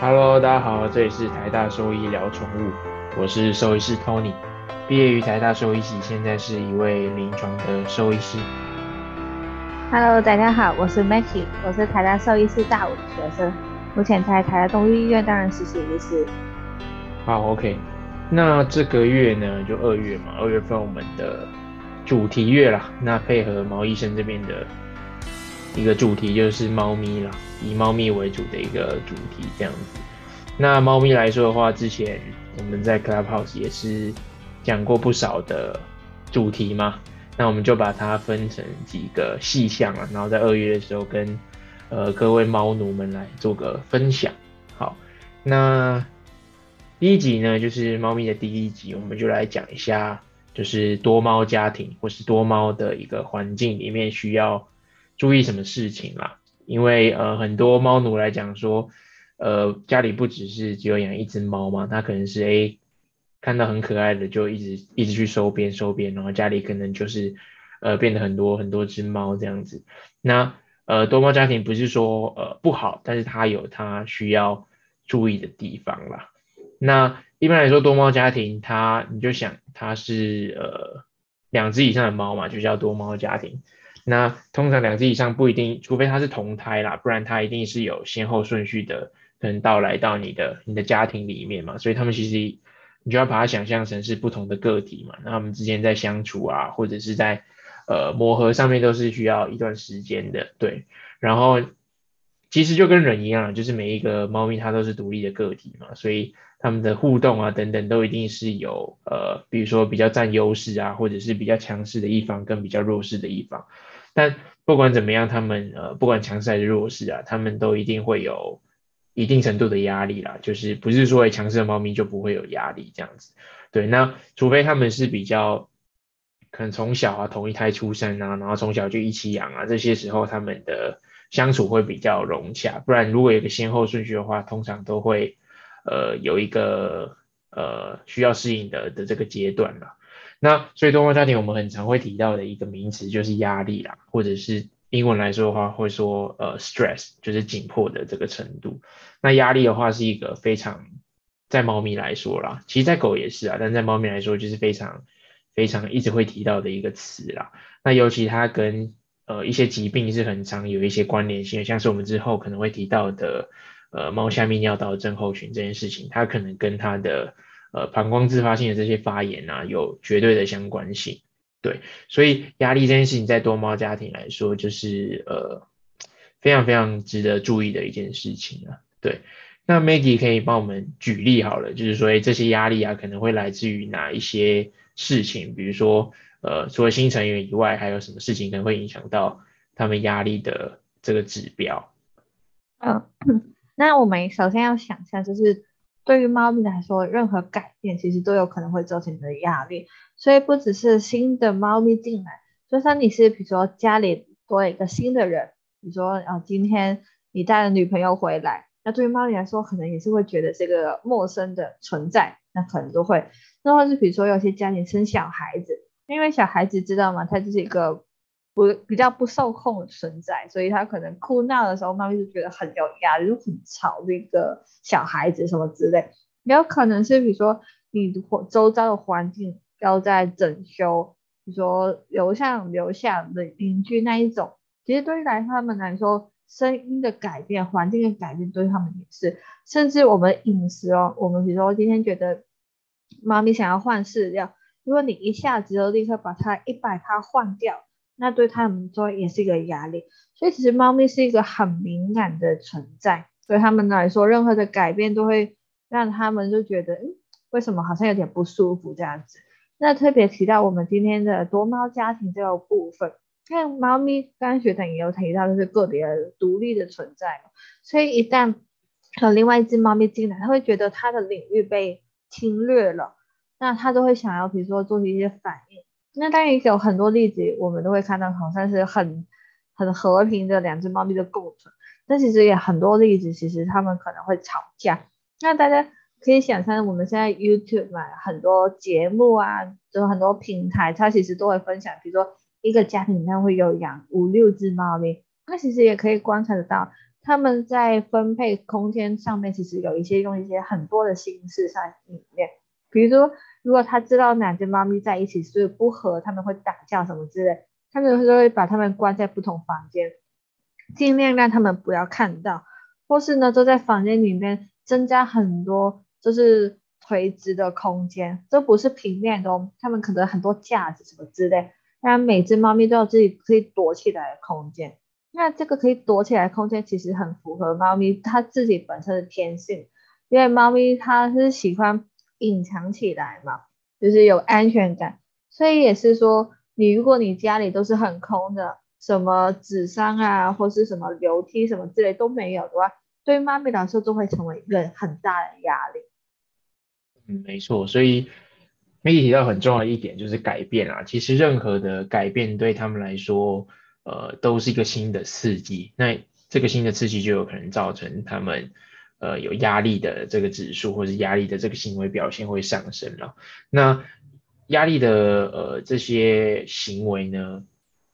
Hello，大家好，这里是台大兽医聊宠物，我是兽医师 Tony，毕业于台大兽医系，现在是一位临床的兽医师。Hello，大家好，我是 Maggie，我是台大兽医师大五的学生，目前在台大动物医院担任实习医师。好，OK，那这个月呢，就二月嘛，二月份我们的主题月啦，那配合毛医生这边的一个主题就是猫咪啦。以猫咪为主的一个主题这样子。那猫咪来说的话，之前我们在 Clubhouse 也是讲过不少的主题嘛。那我们就把它分成几个细项啊，然后在二月的时候跟呃各位猫奴们来做个分享。好，那第一集呢，就是猫咪的第一集，我们就来讲一下，就是多猫家庭或是多猫的一个环境里面需要注意什么事情啦。因为呃很多猫奴来讲说，呃家里不只是只有养一只猫嘛，它可能是诶看到很可爱的就一直一直去收编收编，然后家里可能就是呃变得很多很多只猫这样子。那呃多猫家庭不是说呃不好，但是它有它需要注意的地方啦。那一般来说多猫家庭，它你就想它是呃两只以上的猫嘛，就叫多猫家庭。那通常两只以上不一定，除非它是同胎啦，不然它一定是有先后顺序的，可能到来到你的你的家庭里面嘛，所以他们其实你就要把它想象成是不同的个体嘛，那他们之间在相处啊，或者是在呃磨合上面都是需要一段时间的，对。然后其实就跟人一样，就是每一个猫咪它都是独立的个体嘛，所以他们的互动啊等等都一定是有呃，比如说比较占优势啊，或者是比较强势的一方跟比较弱势的一方。但不管怎么样，他们呃，不管强势还是弱势啊，他们都一定会有一定程度的压力啦。就是不是说强势的猫咪就不会有压力这样子。对，那除非他们是比较可能从小啊同一胎出生啊，然后从小就一起养啊，这些时候他们的相处会比较融洽。不然如果有个先后顺序的话，通常都会呃有一个呃需要适应的的这个阶段了。那所以多猫家庭我们很常会提到的一个名词就是压力啦，或者是英文来说的话会说呃 stress，就是紧迫的这个程度。那压力的话是一个非常在猫咪来说啦，其实在狗也是啊，但在猫咪来说就是非常非常一直会提到的一个词啦。那尤其它跟呃一些疾病是很常有一些关联性，像是我们之后可能会提到的呃猫下泌尿道症候群这件事情，它可能跟它的呃，膀胱自发性的这些发炎啊，有绝对的相关性，对，所以压力这件事情在多猫家庭来说，就是呃非常非常值得注意的一件事情啊，对。那 Maggie 可以帮我们举例好了，就是说，哎，这些压力啊，可能会来自于哪一些事情？比如说，呃，除了新成员以外，还有什么事情可能会影响到他们压力的这个指标？嗯，那我们首先要想一下就是。对于猫咪来说，任何改变其实都有可能会造成你的压力，所以不只是新的猫咪进来，就算你是比如说家里多了一个新的人，比如说啊今天你带了女朋友回来，那对于猫咪来说可能也是会觉得这个陌生的存在，那可能都会，那或是比如说有些家庭生小孩子，因为小孩子知道吗？他就是一个。不比较不受控的存在，所以他可能哭闹的时候，猫咪就觉得很有压力，就很吵那个小孩子什么之类。也有可能是比如说你周遭的环境要在整修，比如说楼上楼下的邻居那一种，其实对于来他们来说，声音的改变、环境的改变对他们也是。甚至我们饮食哦，我们比如说今天觉得猫咪想要换饲料，如果你一下子就立刻把它一百它换掉。那对他们说也是一个压力，所以其实猫咪是一个很敏感的存在，对他们来说，任何的改变都会让他们就觉得，嗯，为什么好像有点不舒服这样子。那特别提到我们今天的多猫家庭这个部分，看猫咪刚刚学长也有提到，就是个别独立的存在，所以一旦有另外一只猫咪进来，他会觉得它的领域被侵略了，那他都会想要，比如说做一些反应。那当然有很多例子，我们都会看到好像是很很和平的两只猫咪的共存，但其实也很多例子，其实他们可能会吵架。那大家可以想象，我们现在 YouTube 嘛，很多节目啊，就很多平台，它其实都会分享，比如说一个家庭里面会有养五六只猫咪，那其实也可以观察得到，它们在分配空间上面，其实有一些用一些很多的心思在里面。比如说，如果他知道两只猫咪在一起是不和，他们会打架什么之类，他们就会把它们关在不同房间，尽量让他们不要看到，或是呢，就在房间里面增加很多就是垂直的空间，这不是平面的，他们可能很多架子什么之类，让每只猫咪都有自己可以躲起来的空间。那这个可以躲起来空间其实很符合猫咪它自己本身的天性，因为猫咪它是喜欢隐藏起来嘛，就是有安全感，所以也是说，你如果你家里都是很空的，什么纸箱啊或是什么楼梯什么之类都没有的话，对于猫咪来说都会成为一个很大的压力。嗯，没错，所以媒体提到很重要的一点就是改变啊，其实任何的改变对他们来说。呃，都是一个新的刺激，那这个新的刺激就有可能造成他们呃有压力的这个指数，或者压力的这个行为表现会上升了。那压力的呃这些行为呢，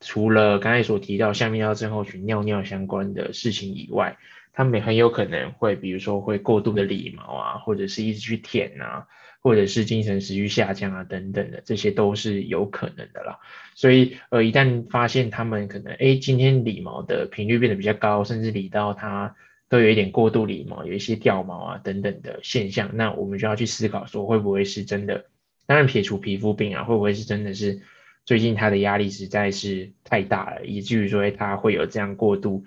除了刚才所提到下面要症候群尿尿相关的事情以外，他们很有可能会，比如说会过度的理毛啊，或者是一直去舔啊。或者是精神食欲下降啊，等等的，这些都是有可能的啦。所以，呃，一旦发现他们可能，哎，今天理毛的频率变得比较高，甚至理到它都有一点过度理毛，有一些掉毛啊等等的现象，那我们就要去思考说，会不会是真的？当然，撇除皮肤病啊，会不会是真的是最近他的压力实在是太大了，以至于说他会有这样过度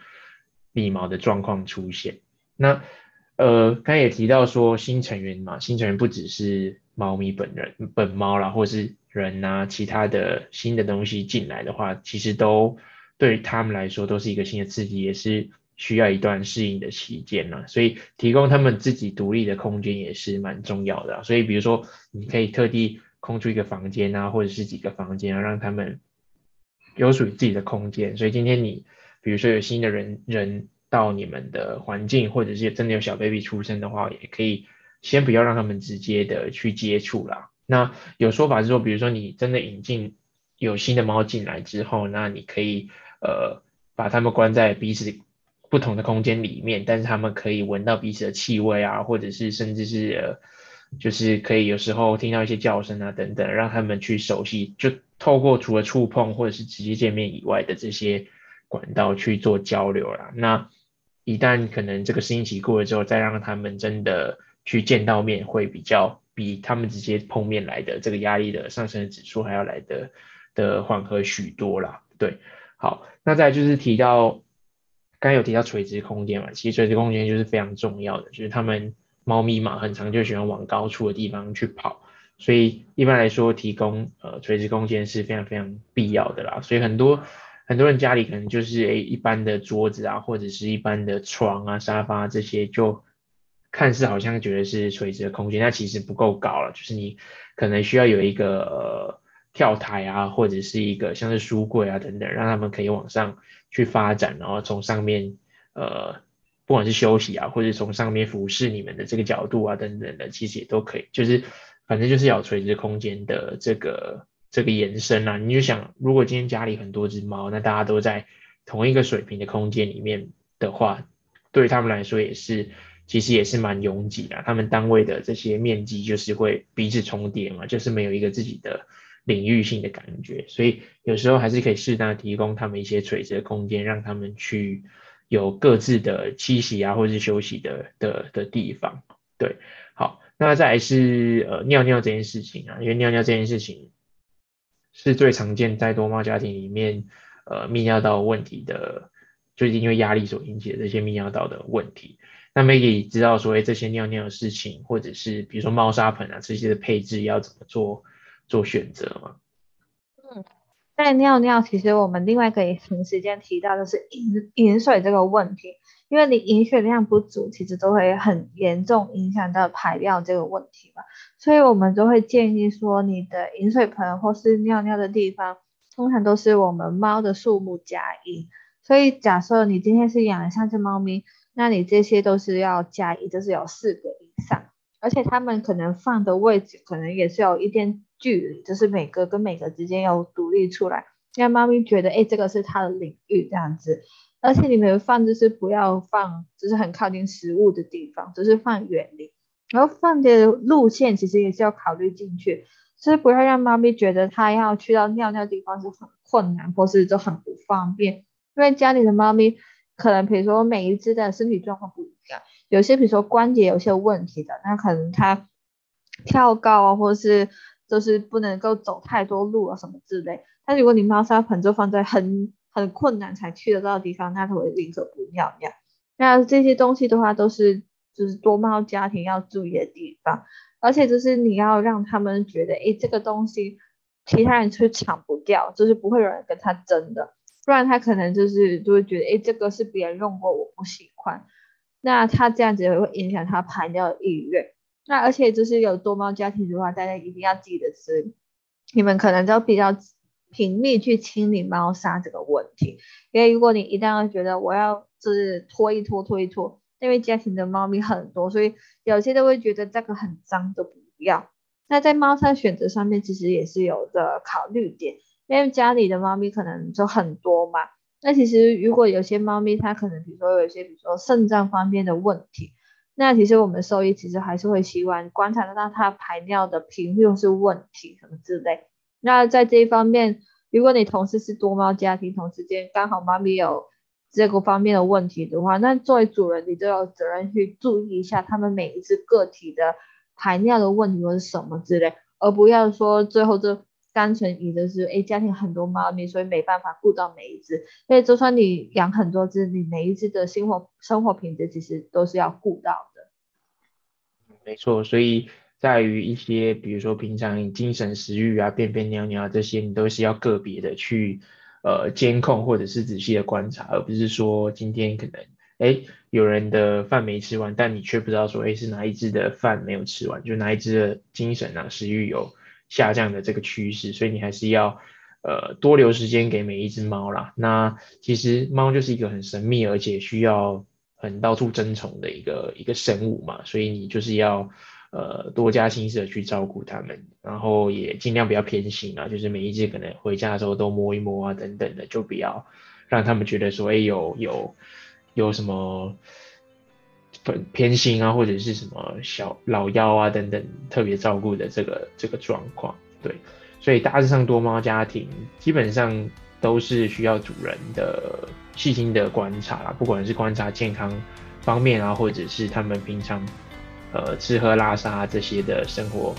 理毛的状况出现？那。呃，刚也提到说新成员嘛，新成员不只是猫咪本人、本猫啦，或是人呐，其他的新的东西进来的话，其实都对他们来说都是一个新的刺激，也是需要一段适应的期间呢。所以提供他们自己独立的空间也是蛮重要的。所以比如说，你可以特地空出一个房间啊，或者是几个房间啊，让他们有属于自己的空间。所以今天你比如说有新的人人。到你们的环境，或者是真的有小 baby 出生的话，也可以先不要让他们直接的去接触啦。那有说法是说，比如说你真的引进有新的猫进来之后，那你可以呃把它们关在彼此不同的空间里面，但是他们可以闻到彼此的气味啊，或者是甚至是呃就是可以有时候听到一些叫声啊等等，让他们去熟悉，就透过除了触碰或者是直接见面以外的这些管道去做交流啦。那一旦可能这个适应期过了之后，再让他们真的去见到面，会比较比他们直接碰面来的这个压力的上升的指数还要来的的缓和许多啦。对，好，那再就是提到，刚有提到垂直空间嘛，其实垂直空间就是非常重要的，就是他们猫咪嘛，很常就喜欢往高处的地方去跑，所以一般来说提供呃垂直空间是非常非常必要的啦，所以很多。很多人家里可能就是诶一般的桌子啊，或者是一般的床啊、沙发这些，就看似好像觉得是垂直的空间，那其实不够高了。就是你可能需要有一个跳台啊，或者是一个像是书柜啊等等，让他们可以往上去发展，然后从上面呃不管是休息啊，或者从上面俯视你们的这个角度啊等等的，其实也都可以。就是反正就是要垂直空间的这个。这个延伸啊，你就想，如果今天家里很多只猫，那大家都在同一个水平的空间里面的话，对他们来说也是，其实也是蛮拥挤的。他们单位的这些面积就是会彼此重叠嘛，就是没有一个自己的领域性的感觉。所以有时候还是可以适当提供他们一些垂直的空间，让他们去有各自的栖息啊，或是休息的的的地方。对，好，那再来是呃尿尿这件事情啊，因为尿尿这件事情。是最常见在多猫家庭里面，呃，泌尿道问题的，最近因为压力所引起的这些泌尿道的问题。那 Maggie 知道说，哎，这些尿尿的事情，或者是比如说猫砂盆啊这些的配置要怎么做做选择吗？嗯，在尿尿，其实我们另外可以同时间提到的是饮饮水这个问题。因为你饮水量不足，其实都会很严重影响到排尿这个问题嘛，所以我们都会建议说，你的饮水盆或是尿尿的地方，通常都是我们猫的数目加一。所以假设你今天是养了三只猫咪，那你这些都是要加一，就是有四个以上，而且它们可能放的位置可能也是有一点距离，就是每个跟每个之间要独立出来，让猫咪觉得，哎，这个是它的领域这样子。而且你们放就是不要放，就是很靠近食物的地方，就是放远离。然后放的路线其实也是要考虑进去，就是不要让猫咪觉得它要去到尿尿地方是很困难，或是就很不方便。因为家里的猫咪可能，比如说每一只的身体状况不一样，有些比如说关节有些问题的，那可能它跳高啊，或者是就是不能够走太多路啊什么之类。但如果你猫砂盆就放在很很困难才去得到的地方，那它会宁可不尿尿。那这些东西的话，都是就是多猫家庭要注意的地方。而且就是你要让他们觉得，哎，这个东西其他人去抢不掉，就是不会有人跟他争的。不然他可能就是就会觉得，哎，这个是别人用过，我不喜欢。那他这样子也会影响他排尿的意愿。那而且就是有多猫家庭的话，大家一定要记得是，你们可能都比较。频密去清理猫砂这个问题，因为如果你一旦要觉得我要就是拖一拖拖一拖，因为家庭的猫咪很多，所以有些都会觉得这个很脏都不要。那在猫砂选择上面其实也是有的考虑点，因为家里的猫咪可能就很多嘛。那其实如果有些猫咪它可能比如说有些比如说肾脏方面的问题，那其实我们兽医其实还是会希望观察到它排尿的频率是问题什么之类。那在这一方面，如果你同时是多猫家庭，同时间刚好猫咪有这个方面的问题的话，那作为主人，你都有责任去注意一下它们每一只个体的排尿的问题是什么之类，而不要说最后就单纯以的是，哎，家庭很多猫咪，所以没办法顾到每一只。因为就算你养很多只，你每一只的生活生活品质其实都是要顾到的。没错，所以。在于一些，比如说平常精神食欲啊、便便尿尿啊这些，你都是要个别的去呃监控或者是仔细的观察，而不是说今天可能哎有人的饭没吃完，但你却不知道说哎是哪一只的饭没有吃完，就哪一只的精神啊食欲有下降的这个趋势，所以你还是要呃多留时间给每一只猫啦。那其实猫就是一个很神秘而且需要很到处争宠的一个一个生物嘛，所以你就是要。呃，多加心思的去照顾它们，然后也尽量不要偏心啊，就是每一只可能回家的时候都摸一摸啊，等等的，就不要让他们觉得说，哎，有有有什么偏偏心啊，或者是什么小老幺啊等等特别照顾的这个这个状况。对，所以大致上多猫家庭基本上都是需要主人的细心的观察啦，不管是观察健康方面啊，或者是他们平常。呃，吃喝拉撒这些的生活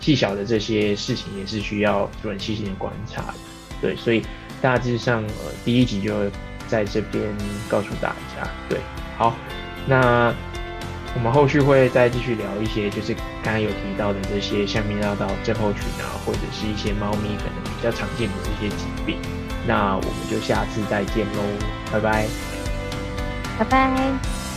细小的这些事情，也是需要主人细心的观察的。对，所以大致上，呃，第一集就在这边告诉大家。对，好，那我们后续会再继续聊一些，就是刚刚有提到的这些像泌尿道症候群啊，或者是一些猫咪可能比较常见的这些疾病。那我们就下次再见喽，拜拜，拜拜。